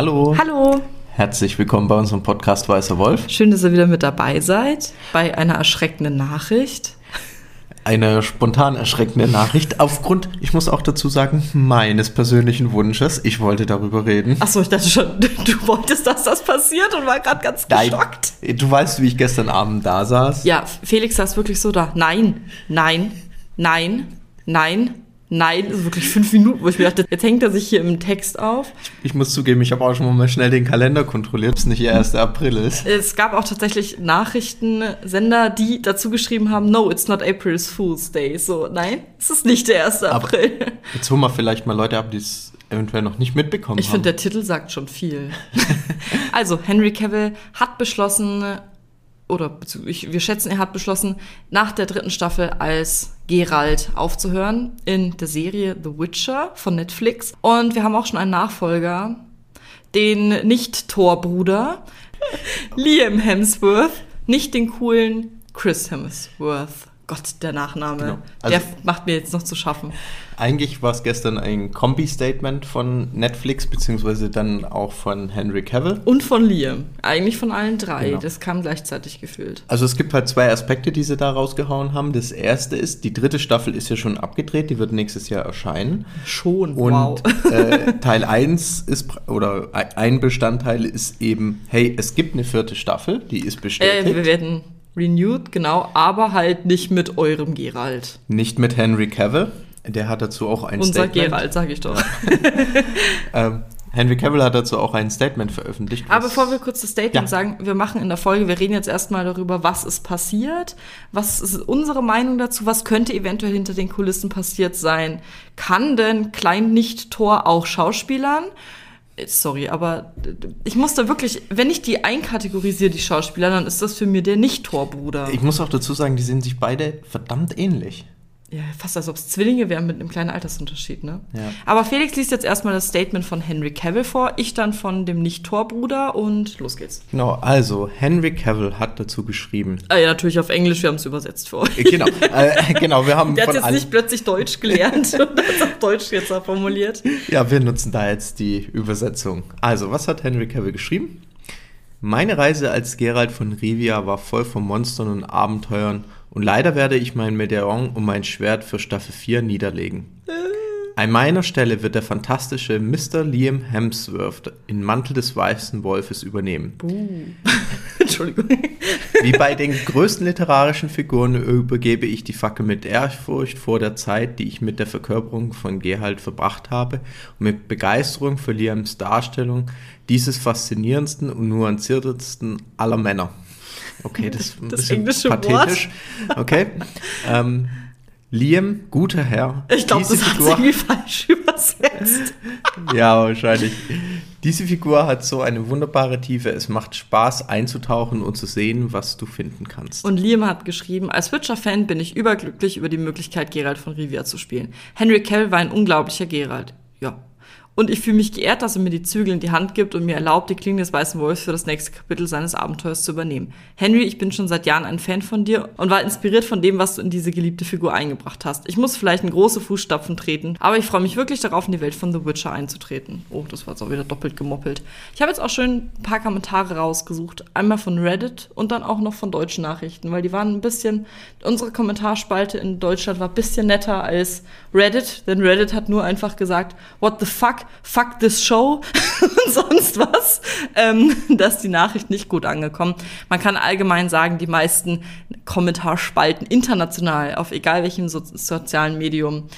Hallo. Hallo. Herzlich willkommen bei unserem Podcast Weißer Wolf. Schön, dass ihr wieder mit dabei seid bei einer erschreckenden Nachricht. Eine spontan erschreckende Nachricht aufgrund, ich muss auch dazu sagen, meines persönlichen Wunsches. Ich wollte darüber reden. Achso, ich dachte schon, du wolltest, dass das passiert und war gerade ganz geschockt. Nein, du weißt, wie ich gestern Abend da saß. Ja, Felix saß wirklich so da. Nein, nein, nein, nein, Nein, ist wirklich fünf Minuten, wo ich mir dachte, jetzt hängt er sich hier im Text auf. Ich muss zugeben, ich habe auch schon mal schnell den Kalender kontrolliert, ob es nicht der 1. April ist. Es gab auch tatsächlich Nachrichtensender, die dazu geschrieben haben, no, it's not April's Fool's Day. So, nein, es ist nicht der 1. April. Aber jetzt holen wir vielleicht mal Leute ab, die es eventuell noch nicht mitbekommen ich haben. Ich finde, der Titel sagt schon viel. also, Henry Cavill hat beschlossen, oder wir schätzen, er hat beschlossen, nach der dritten Staffel als Geralt aufzuhören in der Serie The Witcher von Netflix. Und wir haben auch schon einen Nachfolger, den Nicht-Thor-Bruder, Liam Hemsworth, nicht den coolen Chris Hemsworth. Gott, der Nachname. Genau. Also der macht mir jetzt noch zu schaffen. Eigentlich war es gestern ein Kombi-Statement von Netflix, beziehungsweise dann auch von Henry Cavill. Und von Liam. Eigentlich von allen drei. Genau. Das kam gleichzeitig gefühlt. Also es gibt halt zwei Aspekte, die sie da rausgehauen haben. Das erste ist, die dritte Staffel ist ja schon abgedreht, die wird nächstes Jahr erscheinen. Schon, Und wow. äh, Teil 1 ist, oder ein Bestandteil ist eben, hey, es gibt eine vierte Staffel, die ist bestätigt. Äh, wir werden Renewed, genau, aber halt nicht mit eurem Geralt. Nicht mit Henry Cavill. Der hat dazu auch ein Unser Statement. Unser Geralt, sag ich doch. ähm, Henry Cavill hat dazu auch ein Statement veröffentlicht. Aber bevor wir kurz das Statement ja. sagen, wir machen in der Folge, wir reden jetzt erstmal darüber, was ist passiert, was ist unsere Meinung dazu, was könnte eventuell hinter den Kulissen passiert sein. Kann denn Klein Nicht-Tor auch Schauspielern? Sorry, aber ich muss da wirklich, wenn ich die einkategorisiere, die Schauspieler, dann ist das für mich der Nicht-Torbruder. Ich muss auch dazu sagen, die sehen sich beide verdammt ähnlich. Ja, fast als ob es Zwillinge wären mit einem kleinen Altersunterschied, ne? Ja. Aber Felix liest jetzt erstmal das Statement von Henry Cavill vor, ich dann von dem Nicht-Tor-Bruder und los geht's. Genau, also Henry Cavill hat dazu geschrieben. Ah ja, natürlich auf Englisch, wir haben es übersetzt für euch. Genau, äh, genau, wir haben. Der hat jetzt nicht plötzlich Deutsch gelernt und hat es auf Deutsch jetzt formuliert. Ja, wir nutzen da jetzt die Übersetzung. Also, was hat Henry Cavill geschrieben? Meine Reise als Gerald von Rivia war voll von Monstern und Abenteuern und leider werde ich mein Medaillon und mein Schwert für Staffel 4 niederlegen. An meiner Stelle wird der fantastische Mr. Liam Hemsworth in Mantel des Weißen Wolfes übernehmen. Uh. Entschuldigung. Wie bei den größten literarischen Figuren übergebe ich die Fackel mit Ehrfurcht vor der Zeit, die ich mit der Verkörperung von Gerhalt verbracht habe und mit Begeisterung für Liams Darstellung dieses faszinierendsten und nuanciertesten aller Männer. Okay, das ist ein das bisschen pathetisch. Wort. Okay. Ähm, Liam, guter Herr. Ich glaube, das Figur, hat irgendwie falsch übersetzt. ja, wahrscheinlich. Diese Figur hat so eine wunderbare Tiefe. Es macht Spaß einzutauchen und zu sehen, was du finden kannst. Und Liam hat geschrieben, als Witcher-Fan bin ich überglücklich über die Möglichkeit, Geralt von Rivia zu spielen. Henry Cavill war ein unglaublicher Geralt. Ja, und ich fühle mich geehrt, dass er mir die Zügel in die Hand gibt und mir erlaubt, die Klinge des Weißen Wolfs für das nächste Kapitel seines Abenteuers zu übernehmen. Henry, ich bin schon seit Jahren ein Fan von dir und war inspiriert von dem, was du in diese geliebte Figur eingebracht hast. Ich muss vielleicht in große Fußstapfen treten, aber ich freue mich wirklich darauf, in die Welt von The Witcher einzutreten. Oh, das war jetzt auch wieder doppelt gemoppelt. Ich habe jetzt auch schön ein paar Kommentare rausgesucht. Einmal von Reddit und dann auch noch von deutschen Nachrichten, weil die waren ein bisschen, unsere Kommentarspalte in Deutschland war ein bisschen netter als Reddit, denn Reddit hat nur einfach gesagt, what the fuck, fuck this show und sonst was, ähm, dass die Nachricht nicht gut angekommen. Man kann allgemein sagen, die meisten Kommentarspalten international, auf egal welchem so sozialen Medium,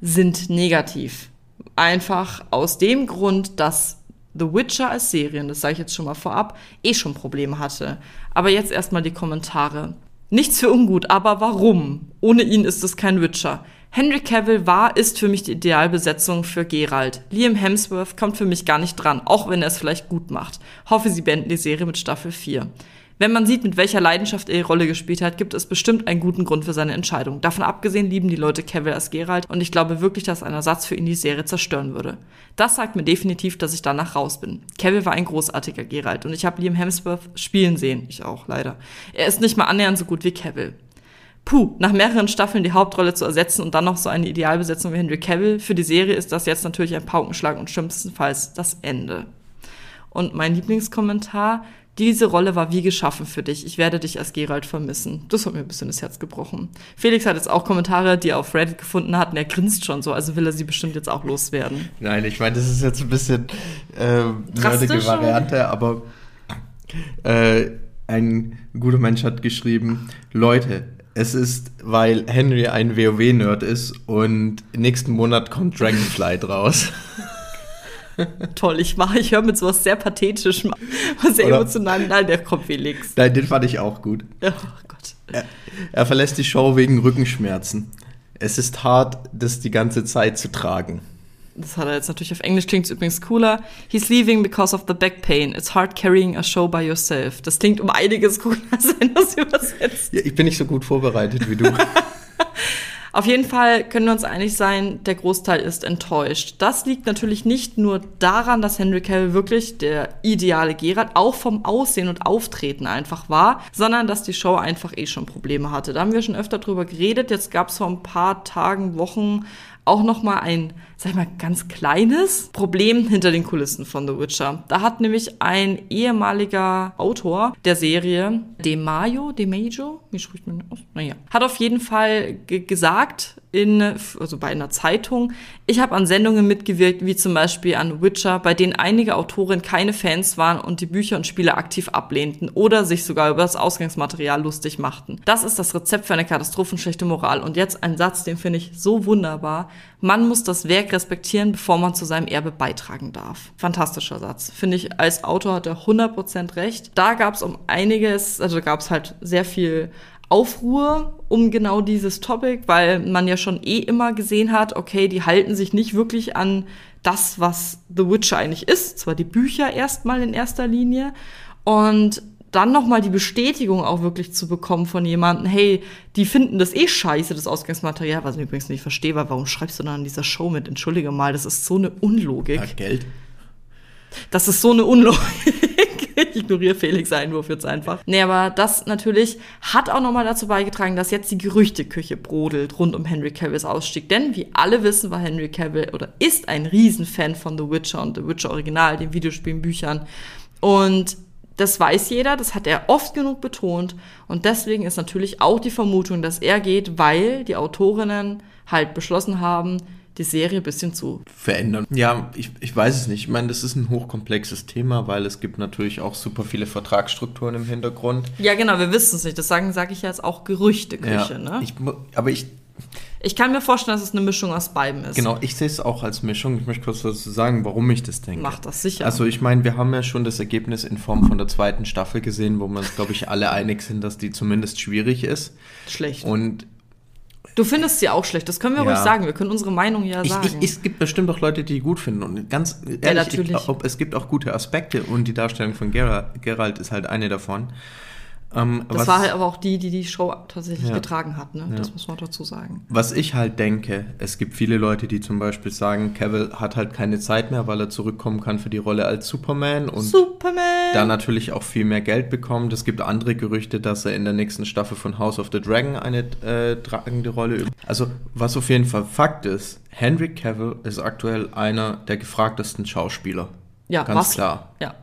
sind negativ. Einfach aus dem Grund, dass The Witcher als Serien, das sage ich jetzt schon mal vorab, eh schon Probleme hatte. Aber jetzt erstmal die Kommentare. Nichts für ungut, aber warum? Ohne ihn ist es kein Witcher. Henry Cavill war, ist für mich die Idealbesetzung für Geralt. Liam Hemsworth kommt für mich gar nicht dran, auch wenn er es vielleicht gut macht. Hoffe, sie beenden die Serie mit Staffel 4. Wenn man sieht, mit welcher Leidenschaft er die Rolle gespielt hat, gibt es bestimmt einen guten Grund für seine Entscheidung. Davon abgesehen lieben die Leute Cavill als Geralt und ich glaube wirklich, dass ein Ersatz für ihn die Serie zerstören würde. Das sagt mir definitiv, dass ich danach raus bin. Cavill war ein großartiger Geralt und ich habe Liam Hemsworth spielen sehen. Ich auch, leider. Er ist nicht mal annähernd so gut wie Cavill puh, nach mehreren Staffeln die Hauptrolle zu ersetzen und dann noch so eine Idealbesetzung wie Henry Cavill. Für die Serie ist das jetzt natürlich ein Paukenschlag und schlimmstenfalls das Ende. Und mein Lieblingskommentar, diese Rolle war wie geschaffen für dich. Ich werde dich als Gerald vermissen. Das hat mir ein bisschen das Herz gebrochen. Felix hat jetzt auch Kommentare, die er auf Reddit gefunden hat, und er grinst schon so, also will er sie bestimmt jetzt auch loswerden. Nein, ich meine, das ist jetzt ein bisschen äh, nerdige Variante, aber äh, ein guter Mensch hat geschrieben, Leute, es ist, weil Henry ein WoW-Nerd ist und nächsten Monat kommt Dragonflight raus. Toll, ich mache, ich höre mit sowas sehr pathetischem, sehr Oder? emotional. Nein, der kommt Felix. Nein, den fand ich auch gut. Oh Gott. Er, er verlässt die Show wegen Rückenschmerzen. Es ist hart, das die ganze Zeit zu tragen. Das hat er jetzt natürlich auf Englisch, klingt übrigens cooler. He's leaving because of the back pain. It's hard carrying a show by yourself. Das klingt um einiges cooler, als wenn das übersetzt. Ja, ich bin nicht so gut vorbereitet wie du. Auf jeden Fall können wir uns einig sein, der Großteil ist enttäuscht. Das liegt natürlich nicht nur daran, dass Henry Cavill wirklich der ideale Geralt auch vom Aussehen und Auftreten einfach war, sondern dass die Show einfach eh schon Probleme hatte. Da haben wir schon öfter drüber geredet. Jetzt gab es vor ein paar Tagen, Wochen auch noch mal ein, sag mal, ganz kleines Problem hinter den Kulissen von The Witcher. Da hat nämlich ein ehemaliger Autor der Serie, De Mayo, De Mayo, wie spricht man aus? Naja, hat auf jeden Fall gesagt in, also bei einer Zeitung, ich habe an Sendungen mitgewirkt, wie zum Beispiel an Witcher, bei denen einige Autoren keine Fans waren und die Bücher und Spiele aktiv ablehnten oder sich sogar über das Ausgangsmaterial lustig machten. Das ist das Rezept für eine katastrophenschlechte Moral. Und jetzt ein Satz, den finde ich so wunderbar. Man muss das Werk respektieren, bevor man zu seinem Erbe beitragen darf. Fantastischer Satz. Finde ich, als Autor hat er 100% recht. Da gab es um einiges, also gab es halt sehr viel Aufruhr um genau dieses Topic, weil man ja schon eh immer gesehen hat, okay, die halten sich nicht wirklich an das, was The Witcher eigentlich ist, zwar die Bücher erstmal in erster Linie und dann nochmal die Bestätigung auch wirklich zu bekommen von jemandem, hey, die finden das eh scheiße, das Ausgangsmaterial, was ich übrigens nicht verstehe, weil warum schreibst du dann an dieser Show mit? Entschuldige mal, das ist so eine Unlogik. Ja, Geld. Das ist so eine Unlogik. ich ignoriere Felix Einwurf jetzt einfach. Nee, aber das natürlich hat auch nochmal dazu beigetragen, dass jetzt die Gerüchteküche brodelt rund um Henry Cavills Ausstieg. Denn wie alle wissen, war Henry Cavill oder ist ein Riesenfan von The Witcher und The Witcher Original, den Videospielen, Büchern. Und das weiß jeder, das hat er oft genug betont. Und deswegen ist natürlich auch die Vermutung, dass er geht, weil die Autorinnen halt beschlossen haben, die Serie ein bisschen zu verändern. Ja, ich, ich weiß es nicht. Ich meine, das ist ein hochkomplexes Thema, weil es gibt natürlich auch super viele Vertragsstrukturen im Hintergrund. Ja, genau, wir wissen es nicht. Das sagen, sage ich jetzt auch Gerüchteküche, ja, ne? Ich, aber ich. Ich kann mir vorstellen, dass es eine Mischung aus beiden ist. Genau, ich sehe es auch als Mischung. Ich möchte kurz dazu sagen, warum ich das denke. Macht das sicher. Also ich meine, wir haben ja schon das Ergebnis in Form von der zweiten Staffel gesehen, wo wir uns, glaube ich, alle einig sind, dass die zumindest schwierig ist. Schlecht. Und Du findest sie auch schlecht, das können wir ja. ruhig sagen. Wir können unsere Meinung ja sagen. Ich, es gibt bestimmt auch Leute, die gut finden. Und ganz ehrlich, ja, natürlich. Ich, es gibt auch gute Aspekte und die Darstellung von Geralt, Geralt ist halt eine davon. Ähm, das was, war halt aber auch die, die die Show tatsächlich ja, getragen hat, ne? Ja. Das muss man dazu sagen. Was ich halt denke, es gibt viele Leute, die zum Beispiel sagen, Cavill hat halt keine Zeit mehr, weil er zurückkommen kann für die Rolle als Superman und Superman. da natürlich auch viel mehr Geld bekommt. Es gibt andere Gerüchte, dass er in der nächsten Staffel von House of the Dragon eine äh, tragende Rolle übt. Also, was auf jeden Fall Fakt ist, Henry Cavill ist aktuell einer der gefragtesten Schauspieler. Ja, ganz was? klar. Ja.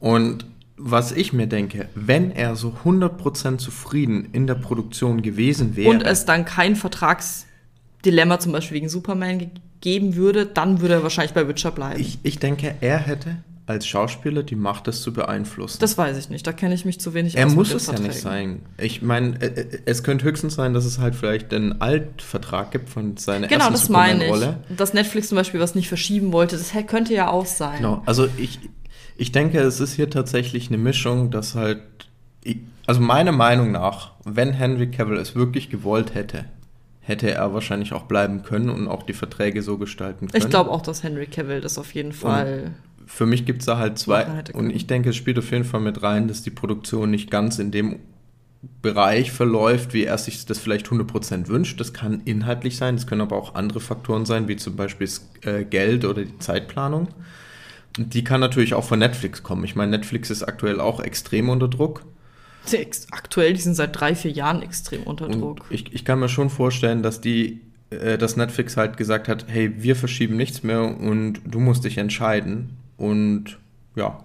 Und was ich mir denke, wenn er so 100% zufrieden in der Produktion gewesen wäre. Und es dann kein Vertragsdilemma zum Beispiel wegen Superman geben würde, dann würde er wahrscheinlich bei Witcher bleiben. Ich, ich denke, er hätte als Schauspieler die Macht, das zu beeinflussen. Das weiß ich nicht, da kenne ich mich zu wenig er aus. Er muss es ja nicht sein. Ich meine, äh, äh, es könnte höchstens sein, dass es halt vielleicht einen Altvertrag gibt von seiner genau, ersten Superman-Rolle. Genau, das meine ich. Dass Netflix zum Beispiel was nicht verschieben wollte, das könnte ja auch sein. Genau, also ich, ich denke, es ist hier tatsächlich eine Mischung, dass halt, also meiner Meinung nach, wenn Henry Cavill es wirklich gewollt hätte, hätte er wahrscheinlich auch bleiben können und auch die Verträge so gestalten können. Ich glaube auch, dass Henry Cavill das auf jeden Fall. Und für mich gibt es da halt zwei. Und ich denke, es spielt auf jeden Fall mit rein, dass die Produktion nicht ganz in dem Bereich verläuft, wie er sich das vielleicht 100% wünscht. Das kann inhaltlich sein, das können aber auch andere Faktoren sein, wie zum Beispiel äh, Geld oder die Zeitplanung. Die kann natürlich auch von Netflix kommen. Ich meine, Netflix ist aktuell auch extrem unter Druck. Aktuell, die sind seit drei, vier Jahren extrem unter Druck. Ich, ich, kann mir schon vorstellen, dass die, äh, dass Netflix halt gesagt hat, hey, wir verschieben nichts mehr und du musst dich entscheiden. Und ja,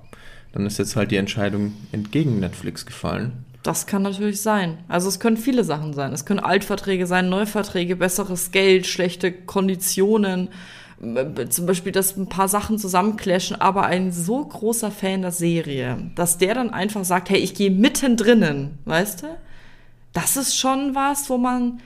dann ist jetzt halt die Entscheidung entgegen Netflix gefallen. Das kann natürlich sein. Also es können viele Sachen sein. Es können Altverträge sein, Neuverträge, besseres Geld, schlechte Konditionen, zum Beispiel, dass ein paar Sachen zusammenclashen, aber ein so großer Fan der Serie, dass der dann einfach sagt, hey, ich gehe mittendrin, weißt du? Das ist schon was, wo man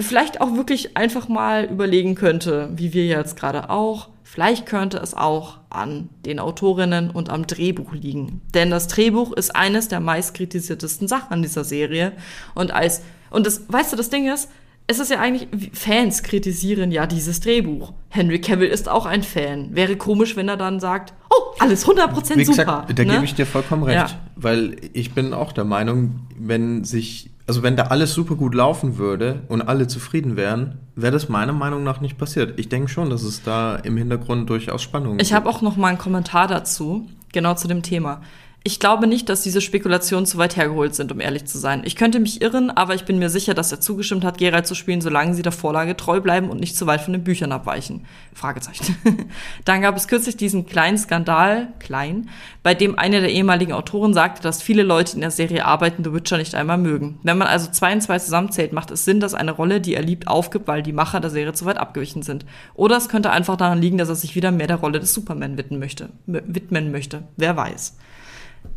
vielleicht auch wirklich einfach mal überlegen könnte, wie wir jetzt gerade auch, vielleicht könnte es auch an den Autorinnen und am Drehbuch liegen. Denn das Drehbuch ist eines der meistkritisiertesten Sachen an dieser Serie. Und als, und das, weißt du, das Ding ist, es ist ja eigentlich, Fans kritisieren ja dieses Drehbuch. Henry Cavill ist auch ein Fan. Wäre komisch, wenn er dann sagt, oh, alles 100% Wie super. gesagt, da ne? gebe ich dir vollkommen recht. Ja. Weil ich bin auch der Meinung, wenn sich, also wenn da alles super gut laufen würde und alle zufrieden wären, wäre das meiner Meinung nach nicht passiert. Ich denke schon, dass es da im Hintergrund durchaus Spannung Ich habe auch noch mal einen Kommentar dazu, genau zu dem Thema. Ich glaube nicht, dass diese Spekulationen zu weit hergeholt sind, um ehrlich zu sein. Ich könnte mich irren, aber ich bin mir sicher, dass er zugestimmt hat, Geralt zu spielen, solange sie der Vorlage treu bleiben und nicht zu weit von den Büchern abweichen. Fragezeichen. Dann gab es kürzlich diesen kleinen Skandal, klein, bei dem eine der ehemaligen Autoren sagte, dass viele Leute in der Serie arbeiten The Witcher nicht einmal mögen. Wenn man also zwei und zwei zusammenzählt, macht es Sinn, dass eine Rolle, die er liebt, aufgibt, weil die Macher der Serie zu weit abgewichen sind. Oder es könnte einfach daran liegen, dass er sich wieder mehr der Rolle des Superman widmen möchte. Widmen möchte. Wer weiß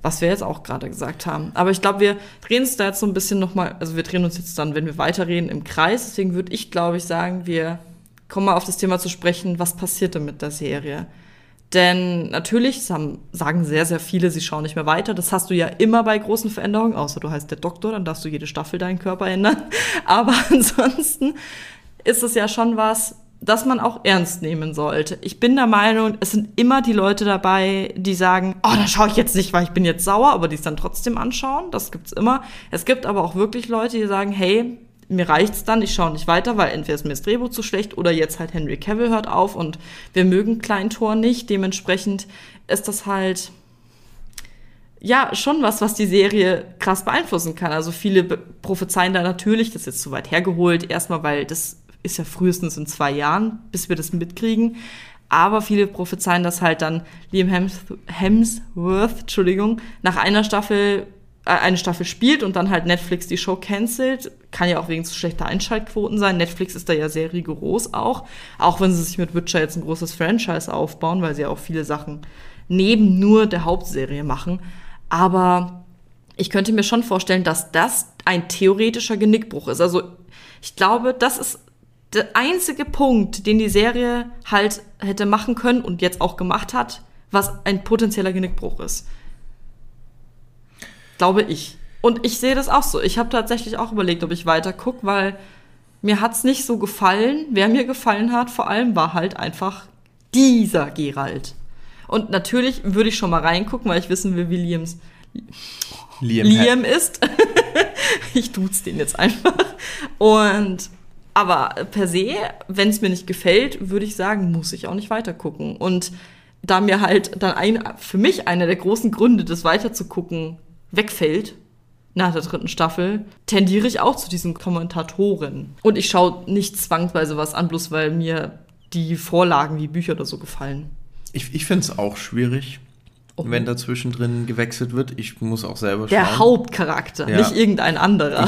was wir jetzt auch gerade gesagt haben. Aber ich glaube, wir drehen uns da jetzt so ein bisschen nochmal, also wir drehen uns jetzt dann, wenn wir weiterreden, im Kreis. Deswegen würde ich, glaube ich, sagen, wir kommen mal auf das Thema zu sprechen, was passierte mit der Serie. Denn natürlich sagen sehr, sehr viele, sie schauen nicht mehr weiter. Das hast du ja immer bei großen Veränderungen, außer du heißt der Doktor, dann darfst du jede Staffel deinen Körper ändern. Aber ansonsten ist es ja schon was, das man auch ernst nehmen sollte. Ich bin der Meinung, es sind immer die Leute dabei, die sagen, oh, da schaue ich jetzt nicht, weil ich bin jetzt sauer, aber die es dann trotzdem anschauen. Das gibt's immer. Es gibt aber auch wirklich Leute, die sagen, hey, mir reicht's dann, ich schaue nicht weiter, weil entweder ist mir das Drehbuch zu schlecht oder jetzt halt Henry Cavill hört auf und wir mögen Kleintor nicht. Dementsprechend ist das halt ja schon was, was die Serie krass beeinflussen kann. Also viele prophezeien da natürlich, das ist jetzt zu weit hergeholt, erstmal weil das ist ja frühestens in zwei Jahren, bis wir das mitkriegen. Aber viele prophezeien, dass halt dann Liam Hems Hemsworth, Entschuldigung, nach einer Staffel äh, eine Staffel spielt und dann halt Netflix die Show cancelt. Kann ja auch wegen zu schlechter Einschaltquoten sein. Netflix ist da ja sehr rigoros auch. Auch wenn sie sich mit Witcher jetzt ein großes Franchise aufbauen, weil sie ja auch viele Sachen neben nur der Hauptserie machen. Aber ich könnte mir schon vorstellen, dass das ein theoretischer Genickbruch ist. Also ich glaube, das ist der einzige Punkt, den die Serie halt hätte machen können und jetzt auch gemacht hat, was ein potenzieller Genickbruch ist. Glaube ich. Und ich sehe das auch so. Ich habe tatsächlich auch überlegt, ob ich weiter gucke, weil mir hat's nicht so gefallen. Wer mir gefallen hat, vor allem war halt einfach dieser Geralt. Und natürlich würde ich schon mal reingucken, weil ich wissen will, wie Liams Liam, Liam ist. ich tut's den jetzt einfach. Und aber per se, wenn es mir nicht gefällt, würde ich sagen, muss ich auch nicht weiter gucken. Und da mir halt dann ein, für mich einer der großen Gründe, das weiterzugucken, wegfällt, nach der dritten Staffel, tendiere ich auch zu diesen Kommentatoren. Und ich schaue nicht zwangsweise was an, bloß weil mir die Vorlagen wie Bücher oder so gefallen. Ich, ich finde es auch schwierig, oh. wenn da zwischendrin gewechselt wird. Ich muss auch selber Der schauen. Der Hauptcharakter, ja. nicht irgendein anderer.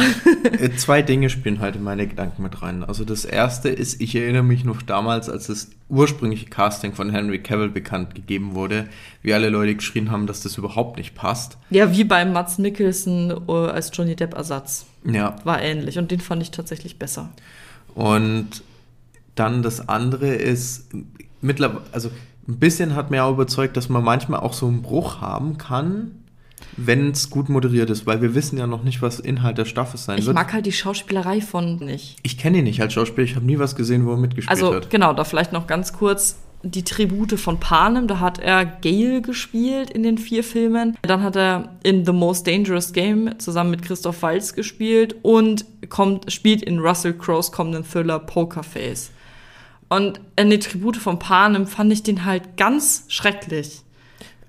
Ich, äh, zwei Dinge spielen halt in meine Gedanken mit rein. Also das erste ist, ich erinnere mich noch damals, als das ursprüngliche Casting von Henry Cavill bekannt gegeben wurde, wie alle Leute geschrien haben, dass das überhaupt nicht passt. Ja, wie bei Mats Mikkelsen äh, als Johnny Depp Ersatz. Ja. War ähnlich und den fand ich tatsächlich besser. Und dann das andere ist mittlerweile, also ein bisschen hat mir auch überzeugt, dass man manchmal auch so einen Bruch haben kann, wenn es gut moderiert ist, weil wir wissen ja noch nicht, was Inhalt der Staffel sein ich wird. Ich mag halt die Schauspielerei von nicht. Ich kenne ihn nicht als Schauspieler, ich habe nie was gesehen, wo er mitgespielt also, hat. Also genau, da vielleicht noch ganz kurz die Tribute von Panem, da hat er Gale gespielt in den vier Filmen. Dann hat er in The Most Dangerous Game zusammen mit Christoph Waltz gespielt und kommt, spielt in Russell Crowes kommenden Thriller Pokerface. Und in die Tribute von Panem fand ich den halt ganz schrecklich.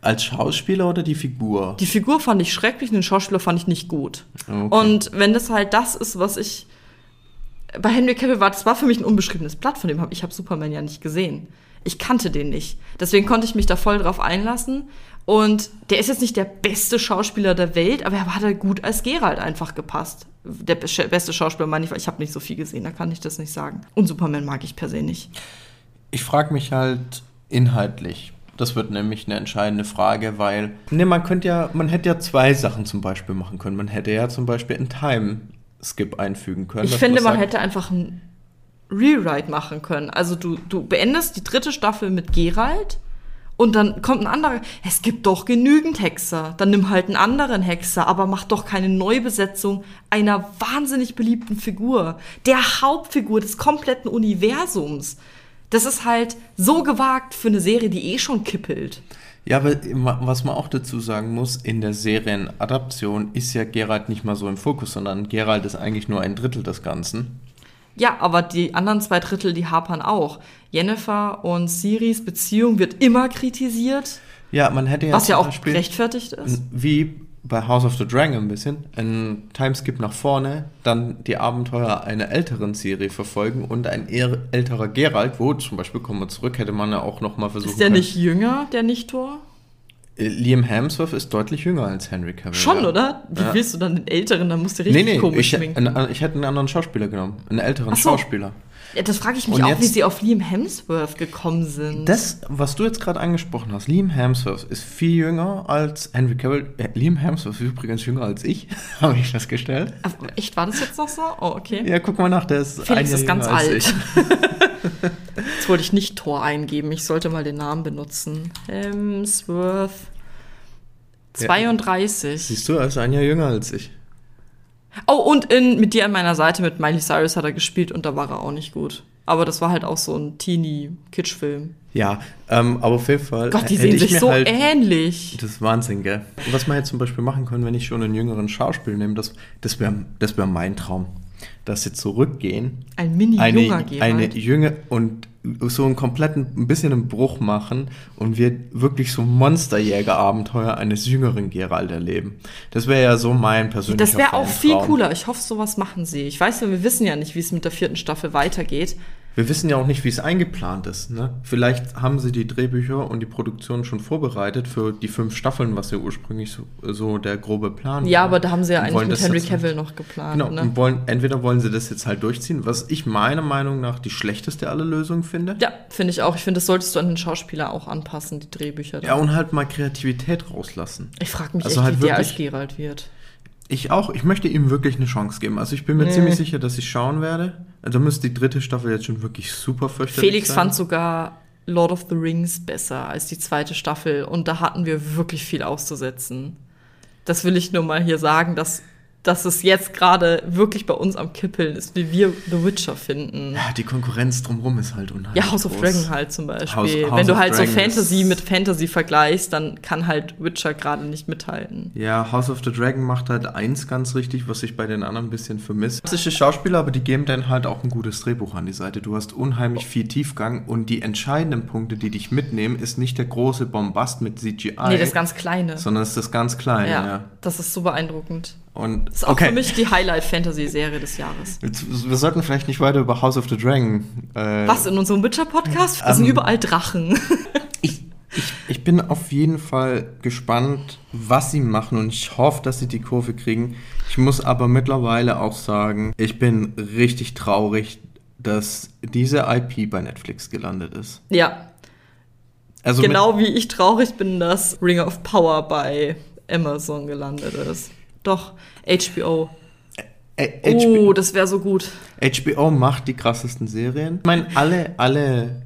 Als Schauspieler oder die Figur? Die Figur fand ich schrecklich und den Schauspieler fand ich nicht gut. Okay. Und wenn das halt das ist, was ich bei Henry Cavill war, das war für mich ein unbeschriebenes Blatt von dem. Ich habe Superman ja nicht gesehen. Ich kannte den nicht. Deswegen konnte ich mich da voll drauf einlassen. Und der ist jetzt nicht der beste Schauspieler der Welt, aber er hat halt gut als Geralt einfach gepasst. Der be- beste Schauspieler meine ich, weil ich habe nicht so viel gesehen, da kann ich das nicht sagen. Und Superman mag ich per se nicht. Ich frage mich halt inhaltlich. Das wird nämlich eine entscheidende Frage, weil. Ne, man könnte ja, man hätte ja zwei Sachen zum Beispiel machen können. Man hätte ja zum Beispiel einen Time-Skip einfügen können. Ich finde, man sagt, hätte einfach ein Rewrite machen können. Also du, du beendest die dritte Staffel mit Geralt und dann kommt ein anderer. Es gibt doch genügend Hexer. Dann nimm halt einen anderen Hexer, aber mach doch keine Neubesetzung einer wahnsinnig beliebten Figur. Der Hauptfigur des kompletten Universums. Das ist halt so gewagt für eine Serie, die eh schon kippelt. Ja, aber was man auch dazu sagen muss, in der Serienadaption ist ja Geralt nicht mal so im Fokus, sondern Geralt ist eigentlich nur ein Drittel des Ganzen. Ja, aber die anderen zwei Drittel, die hapern auch. Jennifer und Siris Beziehung wird immer kritisiert, Ja, man hätte ja was ja auch gerechtfertigt ist. Wie bei House of the Dragon ein bisschen, ein Timeskip nach vorne, dann die Abenteuer einer älteren Serie verfolgen und ein älterer Geralt, wo zum Beispiel, kommen wir zurück, hätte man ja auch nochmal versuchen Ist der können. nicht jünger, der Nicht-Tor? Äh, Liam Hemsworth ist deutlich jünger als Henry Cavill. Schon, oder? Wie Ja. willst du dann den Älteren? Dann musst du Nee, richtig nee, komisch ich, schminken. ein, ich hätte einen anderen Schauspieler genommen. Einen älteren so. Schauspieler. ja, das frage ich mich Und auch, jetzt- wie sie auf Liam Hemsworth gekommen sind. Das, was du jetzt gerade angesprochen hast, Liam Hemsworth ist viel jünger als Henry Cavill. Äh, Liam Hemsworth ist übrigens jünger als ich, habe ich festgestellt. Ach, echt, war das jetzt noch so? Oh, okay. Ja, guck mal nach, der ist ein Felix Jahr ist ganz alt. Jetzt wollte ich nicht Tor eingeben. Ich sollte mal den Namen benutzen. Hemsworth. Ja. 32. Siehst du, er ist ein Jahr jünger als ich. Oh, und in, mit dir an meiner Seite, mit Miley Cyrus hat er gespielt und da war er auch nicht gut. Aber das war halt auch so ein Teenie-Kitsch-Film. Ja, ähm, aber auf jeden Fall. Gott, die sehen ich sich so halt, ähnlich. Das ist Wahnsinn, gell? Was man jetzt zum Beispiel machen können, wenn ich schon einen jüngeren Schauspieler nehme, das, das wäre das wär mein Traum. Dass sie zurückgehen, Ein mini-junger eine, Geralt. eine Jünge und so einen kompletten, ein bisschen einen Bruch machen und wir wirklich so Monsterjäger-Abenteuer eines jüngeren Geralt erleben. Das wäre ja so mein persönlicher Das wäre auch viel cooler. Ich hoffe, sowas machen sie. Ich weiß ja, wir wissen ja nicht, wie es mit der vierten Staffel weitergeht. Wir wissen ja auch nicht, wie es eingeplant ist. Ne? Vielleicht haben sie die Drehbücher und die Produktion schon vorbereitet für die fünf Staffeln, was ja ursprünglich so, so der grobe Plan Ja, war. aber da haben sie ja eigentlich mit Henry Cavill noch geplant. Genau, ne? und wollen, entweder wollen sie das jetzt halt durchziehen, was ich meiner Meinung nach die schlechteste aller Lösungen finde. Ja, finde ich auch. Ich finde, das solltest du an den Schauspieler auch anpassen, die Drehbücher. da. Ja, und halt mal Kreativität rauslassen. ich frage mich also echt, halt wie der als Geralt wird. Ich auch, ich möchte ihm wirklich eine Chance geben. Also ich bin mir Nee. ziemlich sicher, dass ich schauen werde. Also Da müsste die dritte Staffel jetzt schon wirklich super fürchterlich Felix sein. fand sogar Lord of the Rings besser als die zweite Staffel und da hatten wir wirklich viel auszusetzen. Das will ich nur mal hier sagen, dass, dass es jetzt gerade wirklich bei uns am Kippeln ist, wie wir The Witcher finden. Ja, die Konkurrenz drumherum ist halt unheimlich Ja, House of. Dragon halt zum Beispiel. House- House Wenn du halt Dragon so Fantasy mit Fantasy vergleichst, dann kann halt Witcher gerade nicht mithalten. Ja, House of the Dragon macht halt eins ganz richtig, was ich bei den anderen ein bisschen vermisse. Klassische Schauspieler, aber die geben dann halt auch ein gutes Drehbuch an die Seite. Du hast unheimlich viel Tiefgang und die entscheidenden Punkte, die dich mitnehmen, ist nicht der große Bombast mit CGI, Nee, das ganz Kleine. sondern es ist das ganz Kleine. ja, Ja. das ist so beeindruckend. Und Das ist auch für mich die Highlight-Fantasy-Serie des Jahres. Wir sollten vielleicht nicht weiter über House of the Dragon. Äh, Was, in unserem Witcher-Podcast? Das sind Ähm, überall Drachen. Ich, ich, ich bin auf jeden Fall gespannt, was sie machen und ich hoffe, dass sie die Kurve kriegen. Ich muss aber mittlerweile auch sagen, ich bin richtig traurig, dass diese IP bei Netflix gelandet ist. ja, Also genau wie ich traurig bin, dass Ring of Power bei Amazon gelandet ist. Doch, HBO. Äh, HBO, Oh, das wäre so gut. HBO macht die krassesten Serien. Ich meine, alle, alle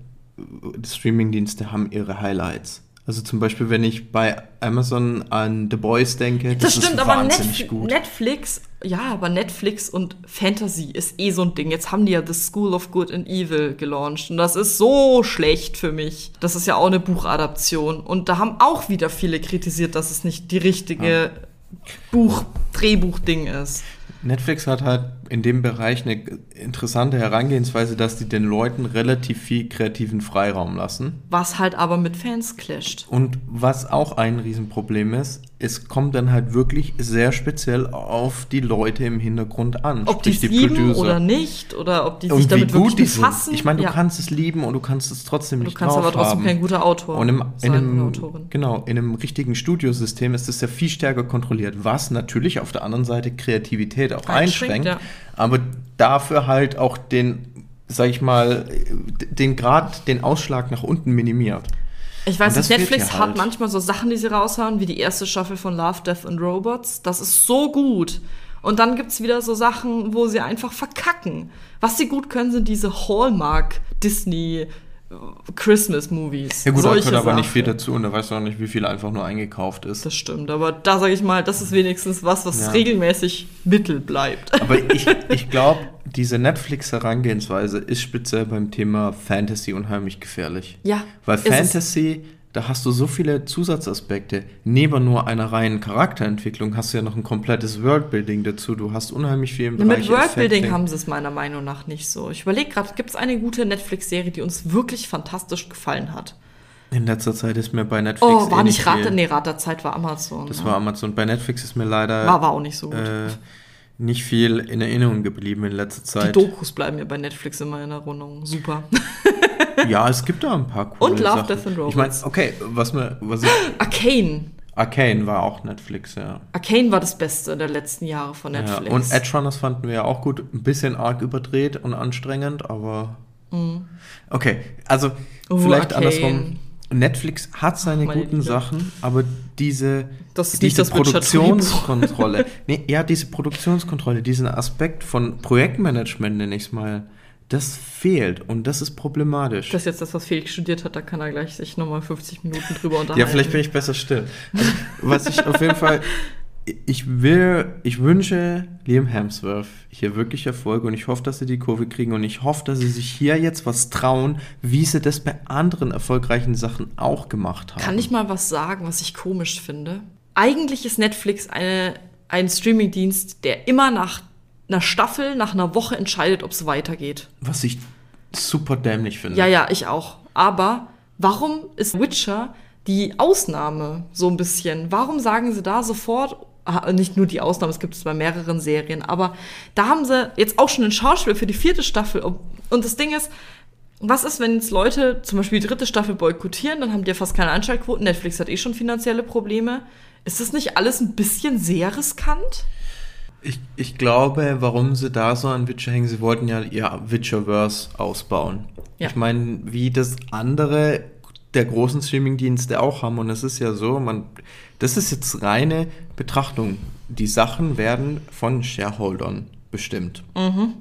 Streamingdienste haben ihre Highlights. Also zum Beispiel, wenn ich bei Amazon an The Boys denke, Das, das, stimmt, ist aber wahnsinnig Netf gut. Netflix, ja, aber Netflix und Fantasy ist eh so ein Ding. Jetzt haben die ja The School of Good and Evil gelauncht und das ist so schlecht für mich. Das ist ja auch eine Buchadaption und da haben auch wieder viele kritisiert, dass es nicht die richtige Buch-Drehbuch-Ding ist. Netflix hat halt in dem Bereich eine interessante Herangehensweise, dass die den Leuten relativ viel kreativen Freiraum lassen. Was halt aber mit Fans clasht. Und was auch ein Riesenproblem ist, es kommt dann halt wirklich sehr speziell auf die Leute im Hintergrund an. Ob die es lieben oder nicht, oder ob die sich und damit wirklich gut die sind. befassen. Ich meine, du Ja. kannst es lieben und du kannst es trotzdem Du nicht kannst aber trotzdem haben. kein guter Autor Und im, in sein einem, Autorin. genau, in einem richtigen Studiosystem ist es ja viel stärker kontrolliert, was natürlich auf der anderen Seite Kreativität auch Einschränkt, einschränkt, ja. aber dafür halt auch den, sag ich mal, den Grad, den Ausschlag nach unten minimiert. Ich weiß nicht, Netflix hat halt. manchmal so Sachen, die sie raushauen, wie die erste Staffel von Love, Death and Robots. Das ist so gut. Und dann gibt's wieder so Sachen, wo sie einfach verkacken. Was sie gut können, sind diese Hallmark Disney äh, Christmas Movies. Ja gut, da gehört aber nicht viel dazu und da weißt du auch nicht, wie viel einfach nur eingekauft ist. Das stimmt, aber da sage ich mal, das ist wenigstens was, was Ja. regelmäßig Mittel bleibt. Aber ich, ich glaube, diese Netflix-Herangehensweise ist speziell beim Thema Fantasy unheimlich gefährlich. Ja, Weil. Fantasy, da hast du so viele Zusatzaspekte. Neben nur einer reinen Charakterentwicklung hast du ja noch ein komplettes Worldbuilding dazu. Du hast unheimlich viel im Bereich Mit Worldbuilding Effekte. haben sie es meiner Meinung nach nicht so. Ich überlege gerade, gibt es eine gute Netflix-Serie, die uns wirklich fantastisch gefallen hat? In letzter Zeit ist mir bei Netflix Oh, war eh nicht Rat, nee, Rat der Zeit war Amazon. Das ne? war Amazon. Bei Netflix ist mir leider war, war auch nicht so gut. äh, nicht viel in Erinnerung geblieben in letzter Die Zeit. Dokus bleiben mir bei Netflix immer in Erinnerung. Super. Ja, es gibt da ein paar coole Und Love, Sachen. Death and Ich meine, Robots. okay, was mir, was ich, Arcane. Arcane war auch Netflix, ja. Arcane war das Beste der letzten Jahre von Netflix. ja. Und Edge Runners fanden wir ja auch gut, ein bisschen arg überdreht und anstrengend, aber okay, also Oh, vielleicht Arcane. andersrum. Netflix hat seine meine guten Liebe. Sachen, aber diese, diese Produktionskontrolle, nee, ja, diese Produktionskontrolle, diesen Aspekt von Projektmanagement, nenne ich es mal, das fehlt und das ist problematisch. Das ist jetzt das, was Felix studiert hat, da kann er gleich sich nochmal 50 Minuten drüber unterhalten. Ja, vielleicht bin ich besser still. Also, was ich auf jeden Fall, ich will, ich wünsche Liam Hemsworth hier wirklich Erfolg und ich hoffe, dass sie die Kurve kriegen und ich hoffe, dass sie sich hier jetzt was trauen, wie sie das bei anderen erfolgreichen Sachen auch gemacht haben. Kann ich mal was sagen, was ich komisch finde? Eigentlich ist Netflix eine, ein Streamingdienst, der immer nach einer Staffel, nach einer Woche entscheidet, ob es weitergeht. Was ich super dämlich finde. Ja, ja, ich auch. Aber warum ist Witcher die Ausnahme so ein bisschen? Warum sagen sie da sofort, nicht nur die Ausnahme, es gibt es bei mehreren Serien, aber da haben sie jetzt auch schon einen Schauspieler für die vierte Staffel. Und das Ding ist, was ist, wenn jetzt Leute zum Beispiel die dritte Staffel boykottieren, dann haben die ja fast keine Einschaltquoten. Netflix hat eh schon finanzielle Probleme. Ist das nicht alles ein bisschen sehr riskant? Ich, ich glaube, warum sie da so an Witcher hängen, sie wollten ja ihr Witcherverse ausbauen. Ja. Ich meine, wie das andere der großen Streamingdienste auch haben. Und es ist ja so, man, das ist jetzt reine Betrachtung. Die Sachen werden von Shareholdern bestimmt.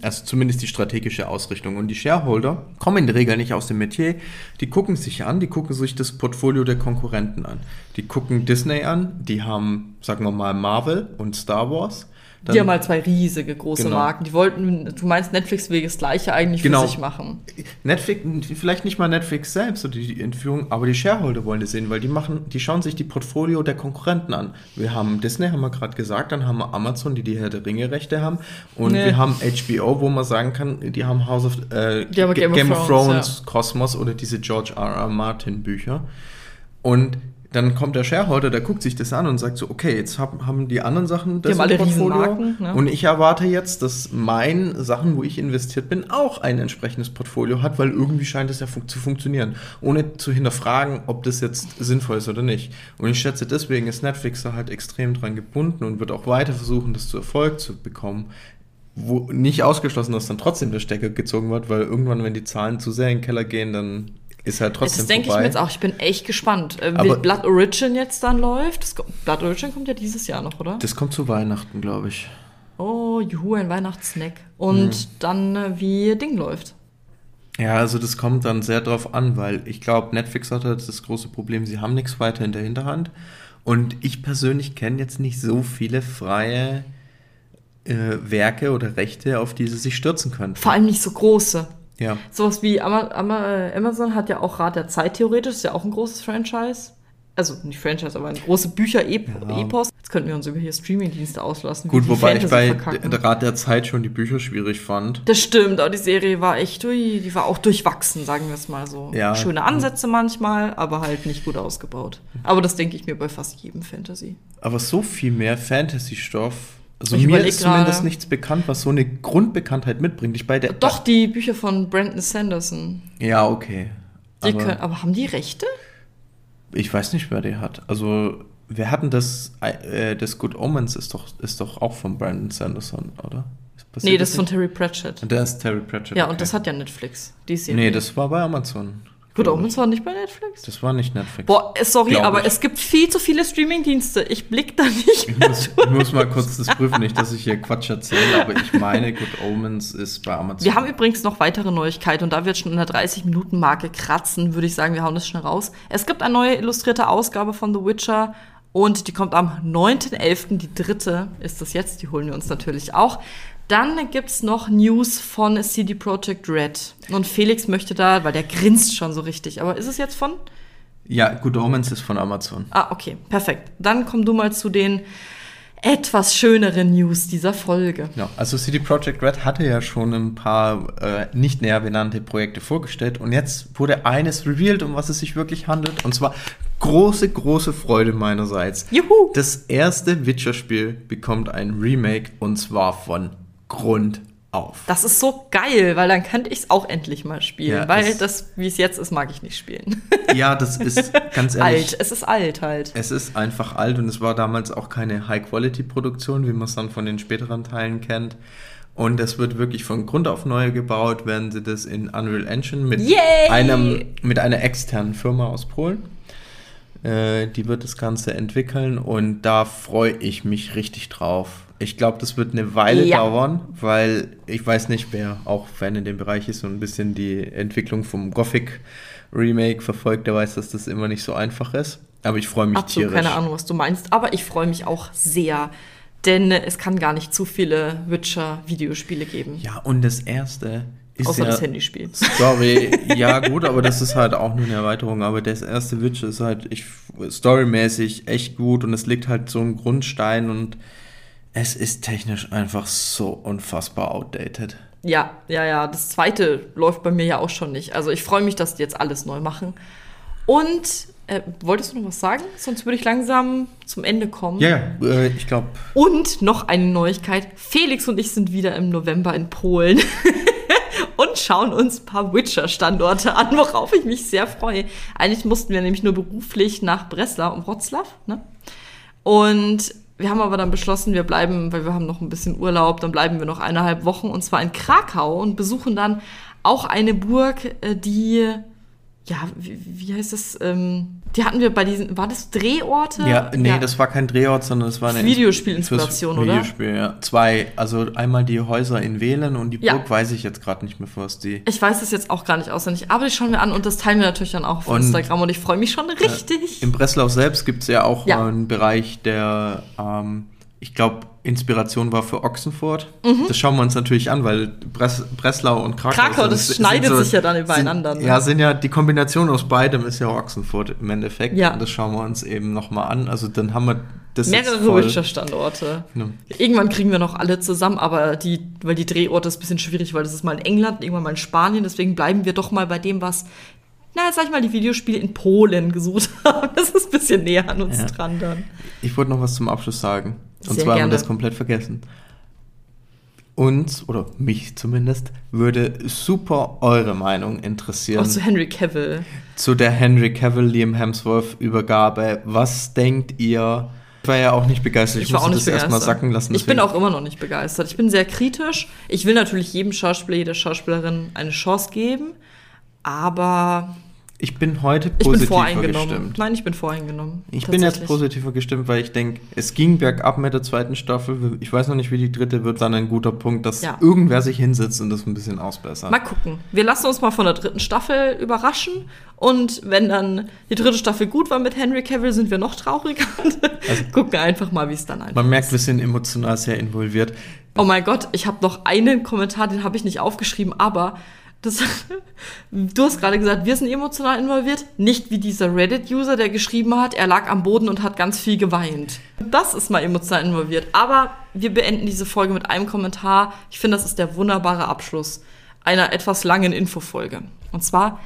Also zumindest die strategische Ausrichtung. Und die Shareholder kommen in der Regel nicht aus dem Metier. Die gucken sich an, die gucken sich das Portfolio der Konkurrenten an. Die gucken Disney an, die haben, sagen wir mal, Marvel und Star Wars. Dann- die haben halt zwei riesige große Genau. Marken. Die wollten, du meinst, Netflix will das gleiche eigentlich Genau. für sich machen. Netflix, vielleicht nicht mal Netflix selbst oder die Entführung, aber die Shareholder wollen das sehen, weil die machen, die schauen sich die Portfolio der Konkurrenten an. Wir haben Disney, haben wir gerade gesagt, dann haben wir Amazon, die die Herr der Ringe Rechte haben und Nee. wir haben HBO, wo man sagen kann, die haben House of, äh, Die haben Ga- Game of Thrones, Cosmos oder diese George R. R. Martin Bücher und dann kommt der Shareholder, der guckt sich das an und sagt so, okay, jetzt hab, haben die anderen Sachen das haben alle im Riesenmarken, ne? und ich erwarte jetzt, dass mein Sachen, wo ich investiert bin, auch ein entsprechendes Portfolio hat, weil irgendwie scheint es ja fun zu funktionieren, ohne zu hinterfragen, ob das jetzt sinnvoll ist oder nicht. Und ich schätze, deswegen ist Netflix da halt extrem dran gebunden und wird auch weiter versuchen, das zu Erfolg zu bekommen. Wo nicht ausgeschlossen, dass dann trotzdem der Stecker gezogen wird, weil irgendwann, wenn die Zahlen zu sehr in den Keller gehen, dann ist halt trotzdem Das denke ich mir jetzt auch. Ich bin echt gespannt, äh, wie Blood Origin jetzt dann läuft. Das, Blood Origin kommt ja dieses Jahr noch, oder? Das kommt zu Weihnachten, glaube ich. Oh, juhu, ein Weihnachtssnack. Und Mhm. dann, äh, wie Ding läuft. Ja, also das kommt dann sehr drauf an, weil ich glaube, Netflix hat halt das große Problem, sie haben nichts weiter in der Hinterhand. Und ich persönlich kenne jetzt nicht so viele freie äh, Werke oder Rechte, auf die sie sich stürzen können. Vor allem nicht so große. Ja. Sowas wie äh, Amazon hat ja auch Rat der Zeit theoretisch, ist ja auch ein großes Franchise. also nicht Franchise, aber ein große Bücher-Epos. Jetzt könnten wir uns über hier Streamingdienste auslassen. Gut, wobei ich Fantasy bei verkacken. der Rat der Zeit schon die Bücher schwierig fand. Das stimmt, aber die Serie war echt, ui, die war auch durchwachsen, sagen wir es mal so. Ja. Schöne Ansätze manchmal, aber halt nicht gut ausgebaut. Aber das denke ich mir bei fast jedem Fantasy. Aber so viel mehr Fantasy-Stoff. Also Ich mir ist zumindest gerade. nichts bekannt, was so eine Grundbekanntheit mitbringt. Ich bei der Doch, die Bücher von Brandon Sanderson. Ja, okay. Die aber können, aber haben die Rechte? ich weiß nicht, wer die hat. Also, wer hat denn das? Äh, das Good Omens ist doch, ist doch auch von Brandon Sanderson, oder? Nee, das ist von? Terry Pratchett. Der ist Terry Pratchett. Ja, okay. und das hat ja Netflix. Die Serie. Nee, das war bei Amazon. Good. Omens war nicht bei Netflix? Das war nicht Netflix. Boah, äh, sorry, Glaub aber ich. es gibt viel zu viele Streamingdienste. Ich blick da nicht Ich muss, ich muss mal kurz das prüfen, nicht, dass ich hier Quatsch erzähle, aber ich meine, Good Omens ist bei Amazon. Wir haben übrigens noch weitere Neuigkeiten und da wir jetzt schon in der 30-Minuten-Marke kratzen, würde ich sagen, wir hauen das schnell raus. Es gibt eine neue illustrierte Ausgabe von The Witcher und die kommt am 9.11., die dritte ist das jetzt, die holen wir uns natürlich auch. Dann gibt's noch News von CD Projekt Red. Und Felix möchte da, weil der grinst schon so richtig. Aber ist es jetzt von? ja, Good Omens ist von Amazon. Ah, okay, perfekt. Dann komm du mal zu den etwas schöneren News dieser Folge. Ja, also CD Projekt Red hatte ja schon ein paar äh, nicht näher benannte Projekte vorgestellt und jetzt wurde eines revealed, um was es sich wirklich handelt. Und zwar große, große Freude meinerseits. Juhu! Das erste Witcher-Spiel bekommt ein Remake und zwar von Grund auf. Das ist so geil, weil dann könnte ich es auch endlich mal spielen. Ja, weil das, wie es jetzt ist, mag ich nicht spielen. Ja, das ist ganz ehrlich. alt, es ist alt halt. Es ist einfach alt und es war damals auch keine High-Quality-Produktion, wie man es dann von den späteren Teilen kennt. Und es wird wirklich von Grund auf neu gebaut, werden sie das in Unreal Engine mit, Yay! einem, mit einer externen Firma aus Polen. Äh, die wird das Ganze entwickeln und da freue ich mich richtig drauf. Ich glaube, das wird eine Weile Ja. dauern, weil ich weiß nicht, wer auch Fan in dem Bereich ist und ein bisschen die Entwicklung vom Gothic Remake verfolgt, der weiß, dass das immer nicht so einfach ist. Aber ich freue mich Absolut tierisch. keine Ahnung, was du meinst. Aber ich freue mich auch sehr. Denn es kann gar nicht zu viele Witcher-Videospiele geben. Ja, und das erste ist außer ja das Handyspiel. Story. ja, gut, aber das ist halt auch nur eine Erweiterung. Aber das erste Witcher ist halt ich, storymäßig echt gut und es liegt halt so ein Grundstein und es ist technisch einfach so unfassbar outdated. Ja, ja, ja. Das zweite läuft bei mir ja auch schon nicht. Also ich freue mich, dass die jetzt alles neu machen. Und äh, wolltest du noch was sagen? Sonst würde ich langsam zum Ende kommen. Ja, ja, äh, ich glaube, Und noch eine Neuigkeit. Felix und ich sind wieder im November in Polen und schauen uns ein paar Witcher-Standorte an, worauf ich mich sehr freue. Eigentlich mussten wir nämlich nur beruflich nach Breslau und Wroclaw. Ne? Und wir haben aber dann beschlossen, wir bleiben, weil wir haben noch ein bisschen Urlaub, dann bleiben wir noch eineinhalb Wochen und zwar in Krakau und besuchen dann auch eine Burg, äh, die, ja, wie, wie heißt das? Ähm, die hatten wir bei diesen, war das Drehorte? ja, nee, das war kein Drehort, sondern es war eine Videospielinspiration, oder? Videospiel, ja. Zwei, also einmal die Häuser in Wählen und die Ja. Burg weiß ich jetzt gerade nicht mehr, was die. Ich weiß es jetzt auch gar nicht auswendig, aber die schauen wir an und das teilen wir natürlich dann auch auf Und- Instagram und ich freue mich schon richtig. Im Breslau selbst gibt es ja auch Ja. äh, einen Bereich, der, ähm, ich glaube, Inspiration war für Ochsenfurt. Das schauen wir uns natürlich an, weil Bres Breslau und Krakau. Mhm. Krakau, sind- das schneidet sich ja dann übereinander, Sind, ne? Ja, sind ja die Kombination aus beidem ist ja Ochsenfurt im Endeffekt. Ja. Und das schauen wir uns eben nochmal an. Also dann haben wir das Mehrere Witcher-Standorte. Ja. Irgendwann kriegen wir noch alle zusammen, aber die, weil die Drehorte ist ein bisschen schwierig, weil das ist mal in England, irgendwann mal in Spanien, deswegen bleiben wir doch mal bei dem, was, na, sag ich mal, die Videospiele in Polen gesucht haben. Das ist ein bisschen näher an uns Ja. dran dann. Ich wollte noch was zum Abschluss sagen. Und Sehr zwar haben gerne. wir das komplett vergessen. Uns, oder mich zumindest, würde super eure Meinung interessieren. Auch zu Henry Cavill. zu der Henry Cavill Liam Hemsworth Übergabe. Was denkt ihr? Ich war ja auch nicht begeistert. Ich, Ich war auch musste nicht das erstmal sacken lassen. Ich bin deswegen- auch immer noch nicht begeistert. Ich bin sehr kritisch. Ich will natürlich jedem Schauspieler, jeder Schauspielerin eine Chance geben, aber Ich bin heute ich bin positiver gestimmt. Nein, ich bin voreingenommen. Ich bin jetzt positiver gestimmt, weil ich denke, es ging bergab mit der zweiten Staffel. Ich weiß noch nicht, wie die dritte wird. Dann ein guter Punkt, dass Ja. irgendwer sich hinsetzt und das ein bisschen ausbessert. Mal gucken. Wir lassen uns mal von der dritten Staffel überraschen. Und wenn dann die dritte Staffel gut war mit Henry Cavill, sind wir noch trauriger. Und gucken einfach mal, wie es dann einfach Man merkt, wir sind emotional sehr involviert. Oh mein Gott, ich habe noch einen Kommentar, den habe ich nicht aufgeschrieben, aber Das, du hast gerade gesagt, wir sind emotional involviert. Nicht wie dieser Reddit-User, der geschrieben hat, er lag am Boden und hat ganz viel geweint. Das ist mal emotional involviert. Aber wir beenden diese Folge mit einem Kommentar. Ich finde, das ist der wunderbare Abschluss einer etwas langen Infofolge. Und zwar,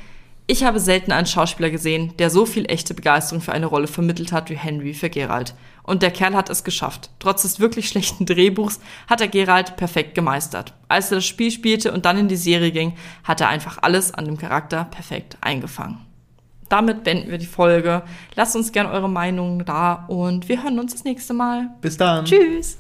ich habe selten einen Schauspieler gesehen, der so viel echte Begeisterung für eine Rolle vermittelt hat wie Henry für Gerald. Und der Kerl hat es geschafft. Trotz des wirklich schlechten Drehbuchs hat er Gerald perfekt gemeistert. Als er das Spiel spielte und dann in die Serie ging, hat er einfach alles an dem Charakter perfekt eingefangen. Damit beenden wir die Folge. Lasst uns gerne eure Meinungen da und wir hören uns das nächste Mal. Bis dann. Tschüss.